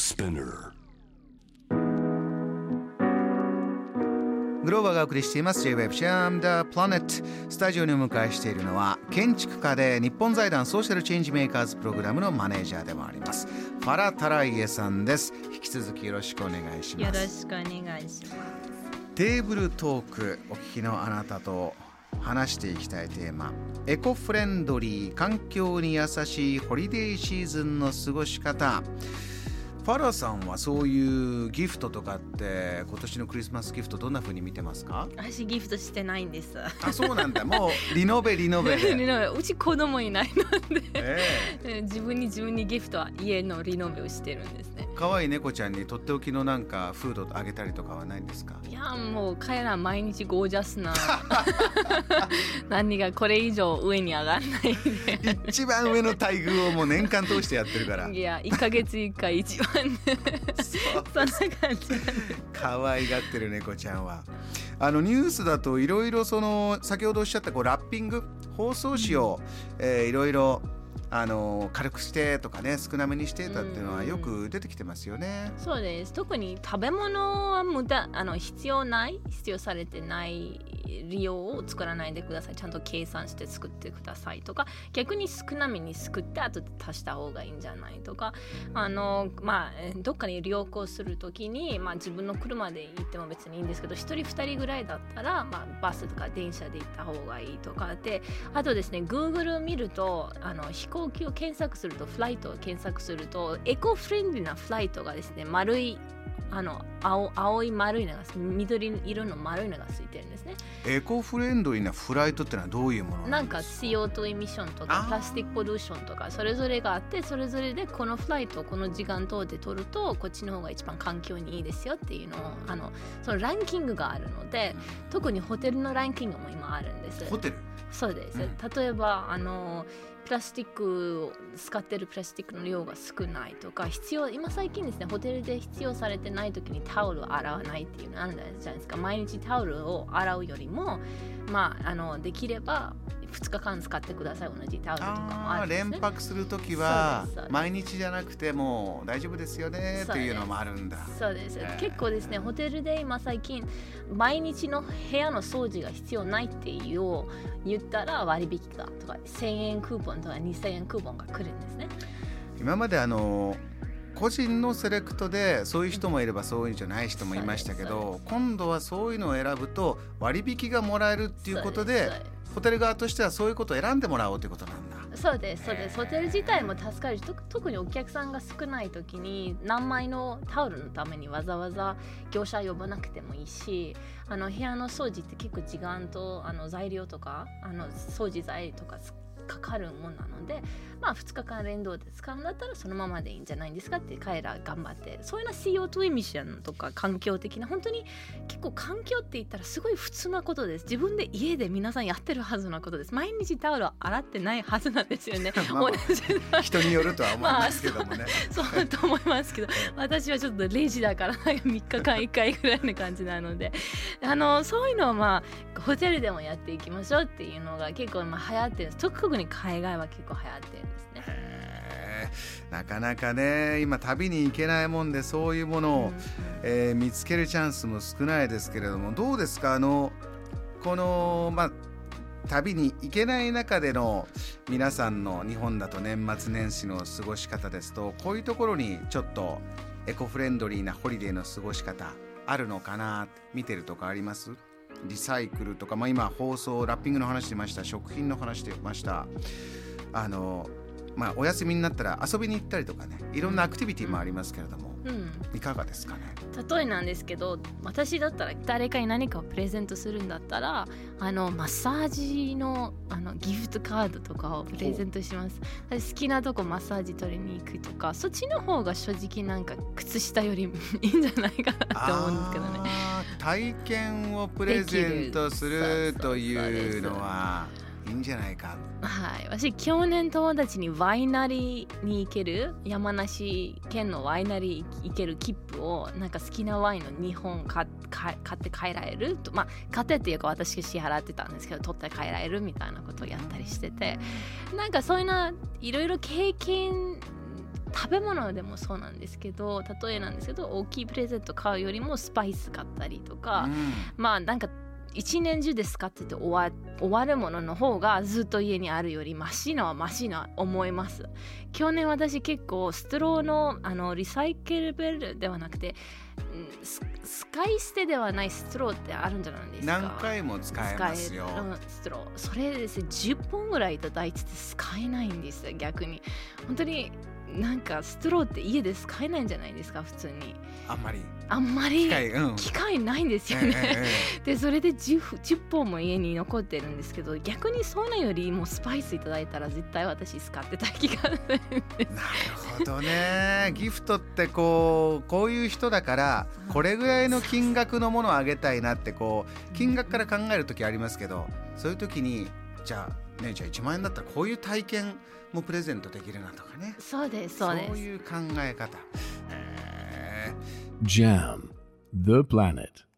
Spinner. グローバーがお送りしています J-Web シャムダープラネットスタジオにお迎えしているのは建築家で日本財団ソーシャルチェンジメーカーズプログラムのマネージャーでもありますファラ・タライエさんです。引き続きよろしくお願いしよろますしくお願いします。テーブルトークお聞きのあなたと話していきたいテーマ。エコフレンドリー環境に優しいホリデーシーズンの過ごし方ファラさんはそういうギフトとかって今年のクリスマスギフトどんな風に見てますか？私ギフトしてないんです。あそうなんだ。もうリノベリノベで、うち子供いないので、え自分に自分にギフトは家のリノベをしてるんですね。え、可愛い猫ちゃんにとっておきのなんかフードあげたりとかはないんですか？いやもう彼ら毎日ゴージャスな。何がこれ以上上に上がらないで。一番上の待遇をもう年間通してやってるから。いや1ヶ月1回一番ねそう。そんな感じ可愛がってる猫ちゃんは。あのニュースだといろいろその先ほどおっしゃったこうラッピング包装紙を、えーいろいろあの軽くしてとかね少なめにしてたっていうのはよく出てきてますよね。そうです。特に食べ物は無駄あの必要ない必要されてない利用を作らないでください。ちゃんと計算して作ってくださいとか。逆に少なめに作って後で足した方がいいんじゃないとかあのまあどっかに旅行する時に、まあ、自分の車で行っても別にいいんですけど1人2人ぐらいだったら、まあ、バスとか電車で行った方がいいとかであとですね Google を見るとあの飛行機を検索するとフライトを検索するとエコフレンドリーなフライトがですね丸いあの青青い丸いのが緑色の丸いのがついてるんですね。エコフレンドリーなフライトってのはどういうものなんか？なんです CO2 エミッションとかプラスティックポリューションとかそれぞれがあってそれぞれでこのフライトをこの時間等で取るとこっちの方が一番環境にいいですよっていうのをあのそのランキングがあるので特にホテルのランキングも今あるんです。ホテル？そうです、うん。例えばあのプラスチックを使ってるプラスチックの量が少ないとか必要今最近ですねホテルで必要されてない時にタオルを洗わないっていうのあるじゃないですか。毎日タオルを洗うよりもまああのできれば2日間使ってください。同じタオルとかもあるんです、ね、連泊する時は毎日じゃなくてもう大丈夫ですよねっていうのもあるんだ。そうです。へー。結構ですねホテルで今最近毎日の部屋の掃除が必要ないっていうを言ったら割引がとか1000円クーポンとか2000円クーポンが来るんですね。今まであの個人のセレクトでそういう人もいればそういうんじゃない人もいましたけど今度はそういうのを選ぶと割引がもらえるっていうことでホテル側としてはそういうことを選んでもらおうということなんだ。そうですそうですホテル自体も助かるし特特にお客さんが少ない時に何枚のタオルのためにわざわざ業者呼ばなくてもいいしあの部屋の掃除って結構時間とあの材料とかあの掃除材とかかかるもんなのでまあ2日間連動で使うんだったらそのままでいいんじゃないんですかって彼ら頑張ってそういうの CO2 エミッションとか環境的な本当に結構環境って言ったらすごい普通なことです。自分で家で皆さんやってるはずなことです。毎日タオルを洗ってないはずなんですよね。まあ人によるとは思いますけどもね。そうと思いますけど私はちょっとレジだからなんか3日間1回ぐらいの感じなので。あのそういうのをまあホテルでもやっていきましょうっていうのが結構まあ流行ってるんです。特に海外は結構流行ってるんですね。なかなかね今旅に行けないもんでそういうものを、うん。えー見つけるチャンスも少ないですけれどもどうですか？あのこのまあ旅に行けない中での皆さんの日本だと年末年始の過ごし方ですとこういうところにちょっとエコフレンドリーなホリデーの過ごし方あるのかな見てるとかあります？リサイクルとか、まあ、今放送ラッピングの話してました食品の話してました。あのまあお休みになったら遊びに行ったりとかねいろんなアクティビティもありますけれども、うん。いかがですかね？例えなんですけど私だったら誰かに何かをプレゼントするんだったらあのマッサージのあのギフトカードとかをプレゼントします。私好きなとこマッサージ取りに行くとかそっちの方が正直なんか靴下よりいいんじゃないかなと思うんですけどね体験をプレゼントするというのはいいんじゃないか？はい、私去年友達にワイナリーに行ける山梨県のワイナリー行ける切符をなんか好きなワインの2本買買買って帰られるとまあ買ってっていうか私が支払ってたんですけど取って帰られるみたいなことをやったりしててなんかそういうのいろいろ経験食べ物でもそうなんですけど例えなんですけど大きいプレゼント買うよりもスパイス買ったりとか、うん。まあなんか一年中で使ってて終わ終わるものの方がずっと家にあるよりマシなはマシな思います。去年私結構ストローのあのリサイクルベルではなくて使い捨てではないストローってあるんじゃないですか。何回も使えますよ。ストロー。それですね10本ぐらいいただいてて使えないんですよ逆に。本当になんかストローって家で使えないんじゃないですか？普通に。あんまり。あんまり機械、ないんですよええね、ええ。でそれで 10, 10本も家に残ってるんですけど逆にそういうのよりもスパイスいただいたら絶対私使ってた気がするなるほどね。ギフトってこうこういう人だからこれぐらいの金額のものをあげたいなってこう金額から考える時ありますけどそういう時にじゃあねじゃあ1万円だったらこういう体験もプレゼントできるなとかね。そうですそうですいう考え方。へー Jam, the planet.